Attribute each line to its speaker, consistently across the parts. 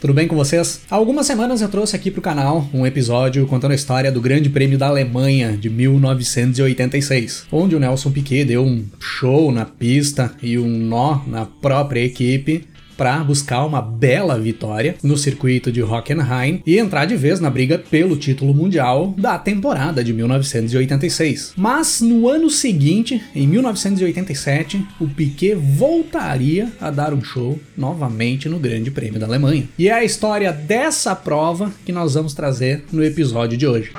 Speaker 1: Tudo bem com vocês? Há algumas semanas eu trouxe aqui pro canal um episódio contando a história do Grande Prêmio da Alemanha de 1986, onde o Nelson Piquet deu um show na pista e um nó na própria equipe para buscar uma bela vitória no circuito de Hockenheim e entrar de vez na briga pelo título mundial da temporada de 1986. Mas no ano seguinte, em 1987, o Piquet voltaria a dar um show novamente no Grande Prêmio da Alemanha. E é a história dessa prova que nós vamos trazer no episódio de hoje.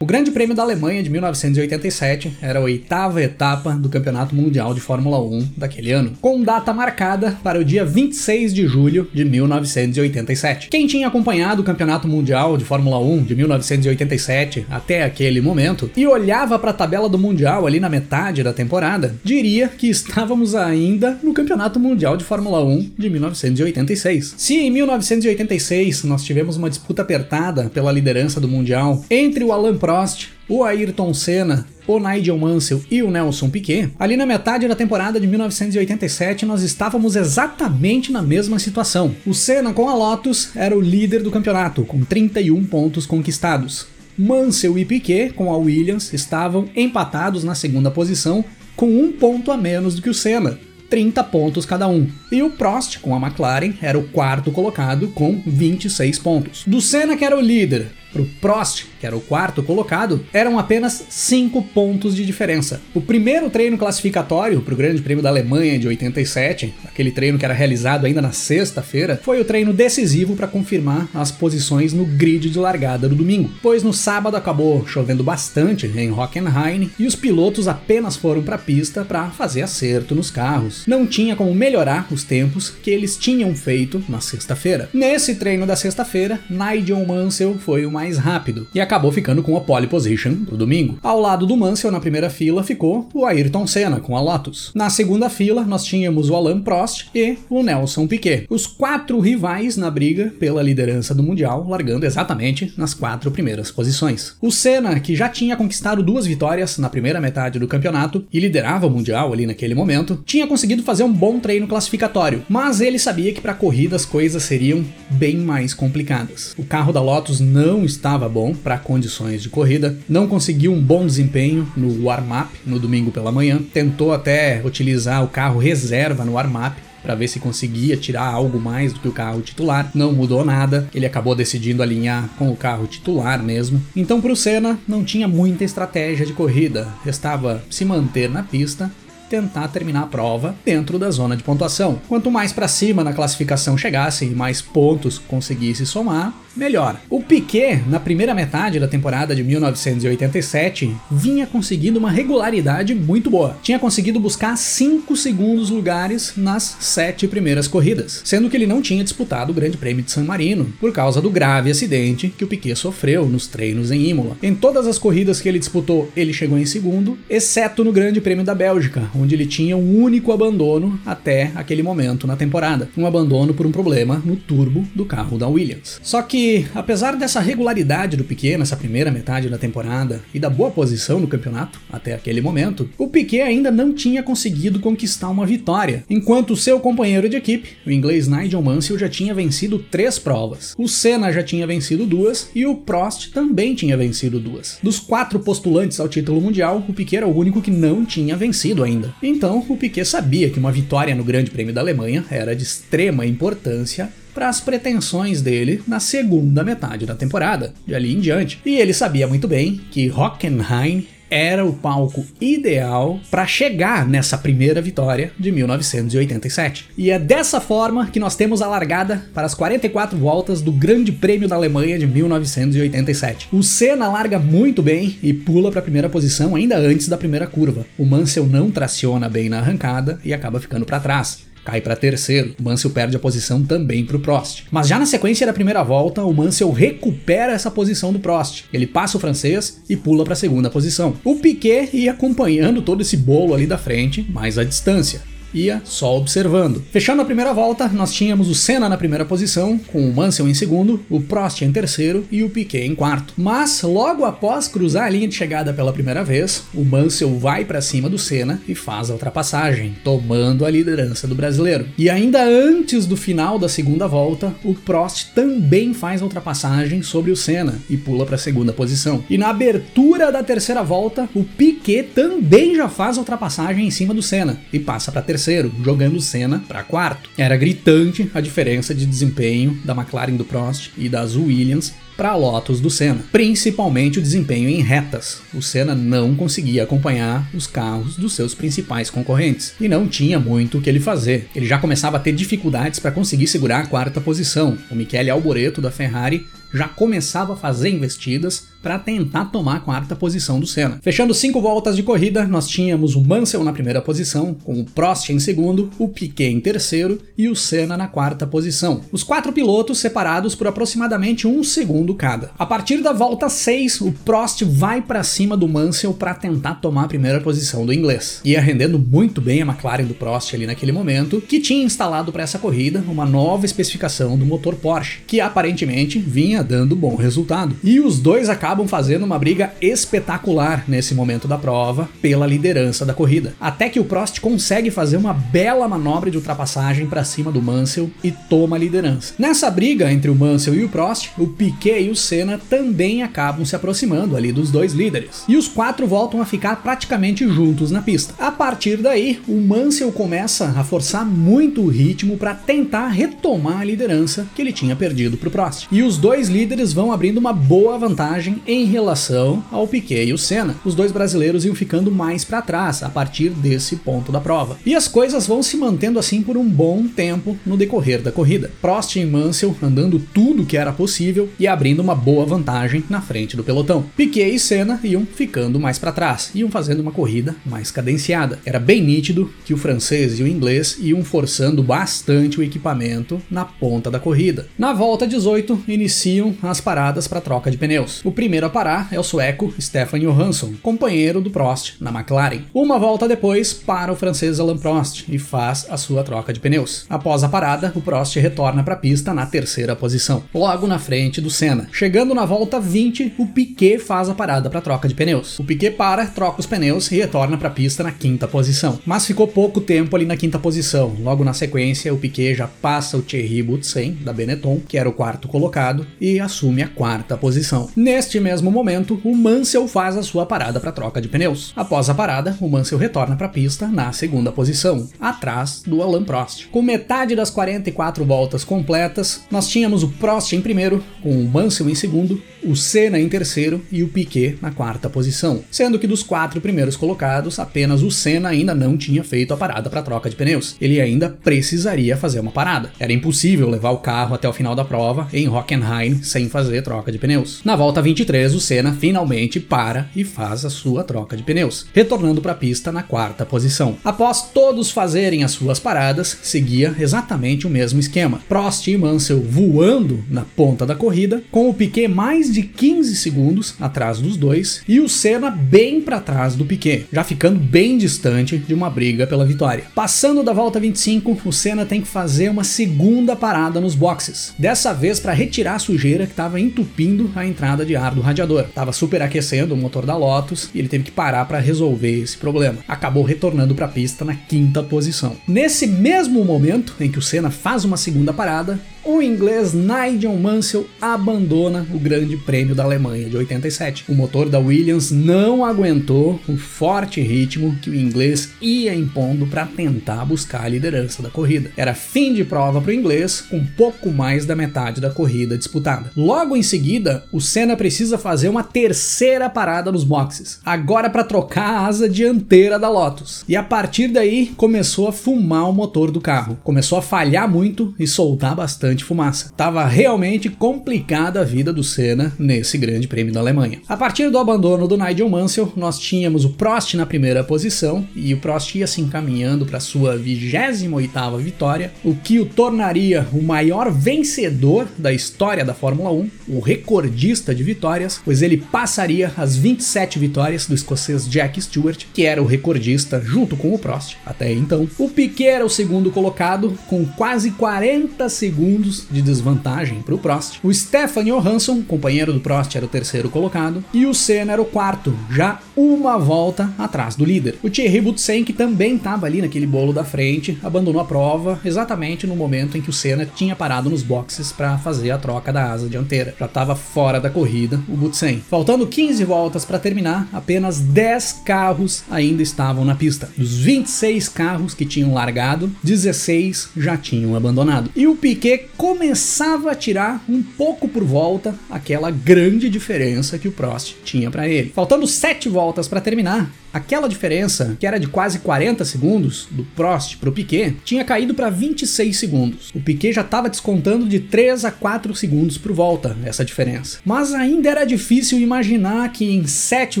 Speaker 1: O Grande Prêmio da Alemanha de 1987 era a oitava etapa do Campeonato Mundial de Fórmula 1 daquele ano, com data marcada para o dia 26 de julho de 1987. Quem tinha acompanhado o Campeonato Mundial de Fórmula 1 de 1987 até aquele momento e olhava para a tabela do Mundial ali na metade da temporada, diria que estávamos ainda no Campeonato Mundial de Fórmula 1 de 1986. Se em 1986 nós tivemos uma disputa apertada pela liderança do Mundial entre o Alain Prost Prost, o Ayrton Senna, o Nigel Mansell e o Nelson Piquet, ali na metade da temporada de 1987 nós estávamos exatamente na mesma situação. O Senna com a Lotus era o líder do campeonato, com 31 pontos conquistados. Mansell e Piquet com a Williams estavam empatados na segunda posição, com um ponto a menos do que o Senna. 30 pontos cada um. E o Prost, com a McLaren, era o quarto colocado com 26 pontos. Do Senna, que era o líder, para o Prost, que era o quarto colocado, eram apenas 5 pontos de diferença. O primeiro treino classificatório para o Grande Prêmio da Alemanha de 87, aquele treino que era realizado ainda na sexta-feira, foi o treino decisivo para confirmar as posições no grid de largada do domingo, pois no sábado acabou chovendo bastante em Hockenheim e os pilotos apenas foram para a pista para fazer acerto nos carros. Não tinha como melhorar os tempos que eles tinham feito na sexta-feira. Nesse treino da sexta-feira, Nigel Mansell foi o mais rápido e acabou ficando com a pole position no domingo. Ao lado do Mansell na primeira fila ficou o Ayrton Senna com a Lotus. Na segunda fila nós tínhamos o Alain Prost e o Nelson Piquet, os quatro rivais na briga pela liderança do mundial, largando exatamente nas quatro primeiras posições. O Senna, que já tinha conquistado duas vitórias na primeira metade do campeonato e liderava o mundial ali naquele momento, tinha conseguido fazer um bom treino classificatório, mas ele sabia que para corrida as coisas seriam bem mais complicadas. O carro da Lotus não estava bom para condições de corrida, não conseguiu um bom desempenho no warm-up no domingo pela manhã, tentou até utilizar o carro reserva no warm-up para ver se conseguia tirar algo mais do que o carro titular. Não mudou nada, ele acabou decidindo alinhar com o carro titular mesmo. Então, para o Senna, não tinha muita estratégia de corrida, restava se manter na pista tentar terminar a prova dentro da zona de pontuação. Quanto mais para cima na classificação chegasse e mais pontos conseguisse somar, melhor. O Piquet, na primeira metade da temporada de 1987, vinha conseguindo uma regularidade muito boa. Tinha conseguido buscar 5 segundos lugares nas 7 primeiras corridas, sendo que ele não tinha disputado o Grande Prêmio de San Marino, por causa do grave acidente que o Piquet sofreu nos treinos em Imola. Em todas as corridas que ele disputou, ele chegou em segundo, exceto no Grande Prêmio da Bélgica, onde ele tinha um único abandono até aquele momento na temporada, um abandono por um problema no turbo do carro da Williams. Só que apesar dessa regularidade do Piquet nessa primeira metade da temporada e da boa posição no campeonato até aquele momento, o Piquet ainda não tinha conseguido conquistar uma vitória, enquanto seu companheiro de equipe, o inglês Nigel Mansell, já tinha vencido três provas. O Senna já tinha vencido duas e o Prost também tinha vencido duas. Dos quatro postulantes ao título mundial, o Piquet era o único que não tinha vencido ainda. Então, o Piquet sabia que uma vitória no Grande Prêmio da Alemanha era de extrema importância para as pretensões dele na segunda metade da temporada, de ali em diante. E ele sabia muito bem que Hockenheim era o palco ideal para chegar nessa primeira vitória de 1987. E é dessa forma que nós temos a largada para as 44 voltas do Grande Prêmio da Alemanha de 1987. O Senna larga muito bem e pula para a primeira posição ainda antes da primeira curva. O Mansell não traciona bem na arrancada e acaba ficando para trás. Cai para terceiro. Mansell perde a posição também para o Prost. Mas já na sequência da primeira volta, o Mansell recupera essa posição do Prost. Ele passa o francês e pula para a segunda posição. O Piquet ia acompanhando todo esse bolo ali da frente, mais à distância ia só observando. Fechando a primeira volta, nós tínhamos o Senna na primeira posição, com o Mansell em segundo, o Prost em terceiro e o Piquet em quarto. Mas logo após cruzar a linha de chegada pela primeira vez, o Mansell vai para cima do Senna e faz a ultrapassagem, tomando a liderança do brasileiro. E ainda antes do final da segunda volta, o Prost também faz a ultrapassagem sobre o Senna e pula para a segunda posição. E na abertura da terceira volta, o Piquet também já faz a ultrapassagem em cima do Senna e passa para a terceira terceiro, jogando Senna para quarto. Era gritante a diferença de desempenho da McLaren do Prost e das Williams para a Lotus do Senna, principalmente o desempenho em retas. O Senna não conseguia acompanhar os carros dos seus principais concorrentes e não tinha muito o que ele fazer. Ele já começava a ter dificuldades para conseguir segurar a quarta posição. O Michele Alboreto da Ferrari já começava a fazer investidas para tentar tomar a quarta posição do Senna. Fechando cinco voltas de corrida, nós tínhamos o Mansell na primeira posição, com o Prost em segundo, o Piquet em terceiro e o Senna na quarta posição. Os quatro pilotos separados por aproximadamente um segundo cada. A partir da volta 6, o Prost vai para cima do Mansell para tentar tomar a primeira posição do inglês. Ia rendendo muito bem a McLaren do Prost ali naquele momento, que tinha instalado para essa corrida uma nova especificação do motor Porsche, que aparentemente vinha dando bom resultado. E os dois acabam acabam fazendo uma briga espetacular nesse momento da prova pela liderança da corrida. Até que o Prost consegue fazer uma bela manobra de ultrapassagem para cima do Mansell e toma a liderança. Nessa briga entre o Mansell e o Prost, o Piquet e o Senna também acabam se aproximando ali dos dois líderes. E os quatro voltam a ficar praticamente juntos na pista. A partir daí, o Mansell começa a forçar muito o ritmo para tentar retomar a liderança que ele tinha perdido para o Prost. E os dois líderes vão abrindo uma boa vantagem em relação ao Piquet e o Senna. Os dois brasileiros iam ficando mais para trás a partir desse ponto da prova. E as coisas vão se mantendo assim por um bom tempo no decorrer da corrida. Prost e Mansell andando tudo que era possível e abrindo uma boa vantagem na frente do pelotão. Piquet e Senna iam ficando mais para trás, iam fazendo uma corrida mais cadenciada. Era bem nítido que o francês e o inglês iam forçando bastante o equipamento na ponta da corrida. Na volta 18 iniciam as paradas para troca de pneus. O primeiro a parar é o sueco Stefan Johansson, companheiro do Prost na McLaren. Uma volta depois, para o francês Alain Prost e faz a sua troca de pneus. Após a parada, o Prost retorna para a pista na terceira posição, logo na frente do Senna. Chegando na volta 20, o Piquet faz a parada para troca de pneus. O Piquet para, troca os pneus e retorna para a pista na quinta posição. Mas ficou pouco tempo ali na quinta posição. Logo na sequência, o Piquet já passa o Thierry Boutsen da Benetton, que era o quarto colocado, e assume a quarta posição. Neste mesmo momento, o Mansell faz a sua parada para troca de pneus. Após a parada, o Mansell retorna para a pista na segunda posição, atrás do Alain Prost. Com metade das 44 voltas completas, nós tínhamos o Prost em primeiro, com o Mansell em segundo, o Senna em terceiro e o Piquet na quarta posição, sendo que dos quatro primeiros colocados, apenas o Senna ainda não tinha feito a parada para troca de pneus. Ele ainda precisaria fazer uma parada. Era impossível levar o carro até o final da prova em Hockenheim sem fazer troca de pneus. Na volta 23 o Senna finalmente para e faz a sua troca de pneus, retornando para a pista na quarta posição. Após todos fazerem as suas paradas, seguia exatamente o mesmo esquema. Prost e Mansell voando na ponta da corrida, com o Piquet mais de 15 segundos atrás dos dois e o Senna bem para trás do Piquet, já ficando bem distante de uma briga pela vitória. Passando da volta 25, o Senna tem que fazer uma segunda parada nos boxes, dessa vez para retirar a sujeira que estava entupindo a entrada de ar do radiador. Tava superaquecendo o motor da Lotus e ele teve que parar para resolver esse problema. Acabou retornando para a pista na quinta posição. Nesse mesmo momento em que o Senna faz uma segunda parada, o inglês Nigel Mansell abandona o Grande Prêmio da Alemanha de 87. O motor da Williams não aguentou o forte ritmo que o inglês ia impondo para tentar buscar a liderança da corrida. Era fim de prova para o inglês, com pouco mais da metade da corrida disputada. Logo em seguida, o Senna precisa fazer uma terceira parada nos boxes, agora para trocar a asa dianteira da Lotus. E a partir daí começou a fumar o motor do carro, começou a falhar muito e soltar bastante bastante fumaça. Tava realmente complicada a vida do Senna nesse grande prêmio da Alemanha. A partir do abandono do Nigel Mansell, nós tínhamos o Prost na primeira posição e o Prost ia se encaminhando para sua 28ª vitória, o que o tornaria o maior vencedor da história da Fórmula 1, o recordista de vitórias, pois ele passaria as 27 vitórias do escocês Jack Stewart, que era o recordista junto com o Prost até então. O Piquet era o segundo colocado com quase 40 segundos de desvantagem para o Prost. O Stefan Johansson, companheiro do Prost, era o terceiro colocado e o Senna era o quarto, já uma volta atrás do líder. O Thierry Boutsen, que também estava ali naquele bolo da frente, abandonou a prova exatamente no momento em que o Senna tinha parado nos boxes para fazer a troca da asa dianteira. Já estava fora da corrida o Boutsen. Faltando 15 voltas para terminar, apenas 10 carros ainda estavam na pista. Dos 26 carros que tinham largado, 16 já tinham abandonado. E o Piquet começava a tirar um pouco por volta aquela grande diferença que o Prost tinha para ele. Faltando 7 voltas para terminar, aquela diferença, que era de quase 40 segundos do Prost para o Piquet, tinha caído para 26 segundos. O Piquet já estava descontando de 3 a 4 segundos por volta essa diferença. Mas ainda era difícil imaginar que em 7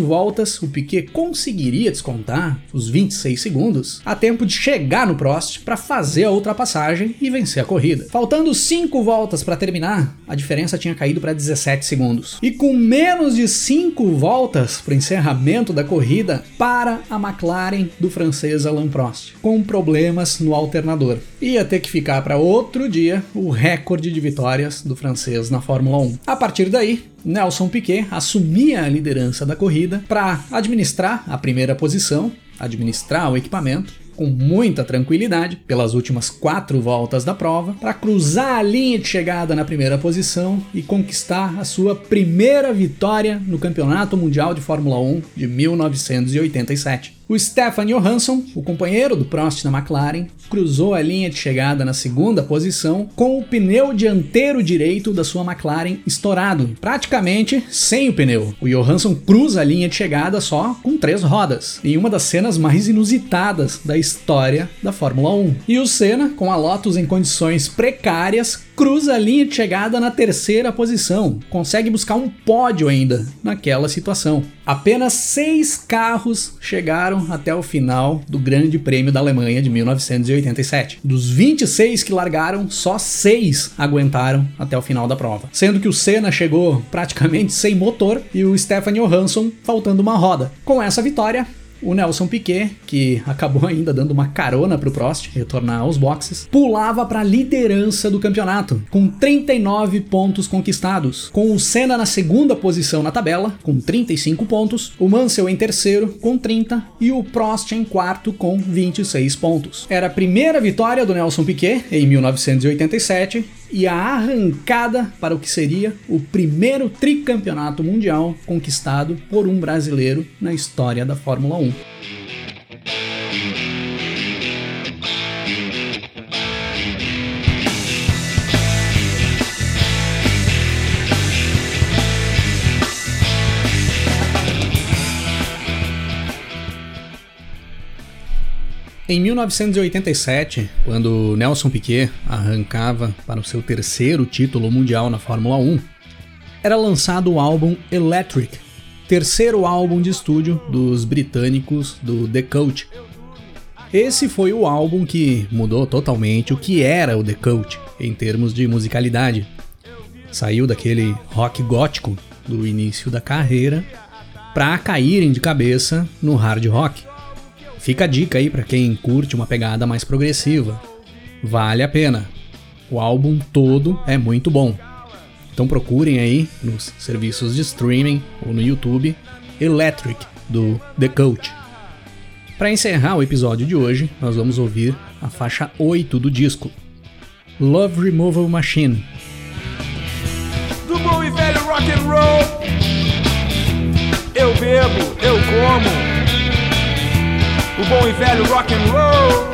Speaker 1: voltas o Piquet conseguiria descontar os 26 segundos a tempo de chegar no Prost para fazer a ultrapassagem e vencer a corrida. Faltando 5 voltas para terminar, a diferença tinha caído para 17 segundos. E com menos de 5 voltas para o encerramento da corrida, para a McLaren do francês Alain Prost, com problemas no alternador. Ia ter que ficar para outro dia o recorde de vitórias do francês na Fórmula 1. A partir daí, Nelson Piquet assumia a liderança da corrida para administrar a primeira posição, administrar o equipamento com muita tranquilidade pelas últimas quatro voltas da prova para cruzar a linha de chegada na primeira posição e conquistar a sua primeira vitória no Campeonato Mundial de Fórmula 1 de 1987. O Stefan Johansson, o companheiro do Prost na McLaren, cruzou a linha de chegada na segunda posição com o pneu dianteiro direito da sua McLaren estourado, praticamente sem o pneu. O Johansson cruza a linha de chegada só com três rodas, em uma das cenas mais inusitadas da história da Fórmula 1. E o Senna, com a Lotus em condições precárias, cruza a linha de chegada na terceira posição, consegue buscar um pódio ainda naquela situação. Apenas seis carros chegaram até o final do Grande Prêmio da Alemanha de 1987. Dos 26 que largaram, só seis aguentaram até o final da prova, sendo que o Senna chegou praticamente sem motor e o Stefan Johansson faltando uma roda. Com essa vitória, o Nelson Piquet, que acabou ainda dando uma carona para o Prost retornar aos boxes, pulava para a liderança do campeonato, com 39 pontos conquistados, com o Senna na segunda posição na tabela, com 35 pontos, o Mansell em terceiro, com 30, e o Prost em quarto, com 26 pontos. Era a primeira vitória do Nelson Piquet em 1987 e a arrancada para o que seria o primeiro tricampeonato mundial conquistado por um brasileiro na história da Fórmula 1. Em 1987, quando Nelson Piquet arrancava para o seu terceiro título mundial na Fórmula 1, era lançado o álbum Electric, terceiro álbum de estúdio dos britânicos do The Coach. Esse foi o álbum que mudou totalmente o que era o The Coach em termos de musicalidade. Saiu daquele rock gótico do início da carreira para caírem de cabeça no hard rock. Fica a dica aí para quem curte uma pegada mais progressiva. Vale a pena. O álbum todo é muito bom. Então procurem aí nos serviços de streaming ou no YouTube Electric do The Coach. Para encerrar o episódio de hoje, nós vamos ouvir a faixa 8 do disco, Love Removal Machine.
Speaker 2: Do bom e velho rock and roll. Eu bebo, eu como o bom e velho rock and roll.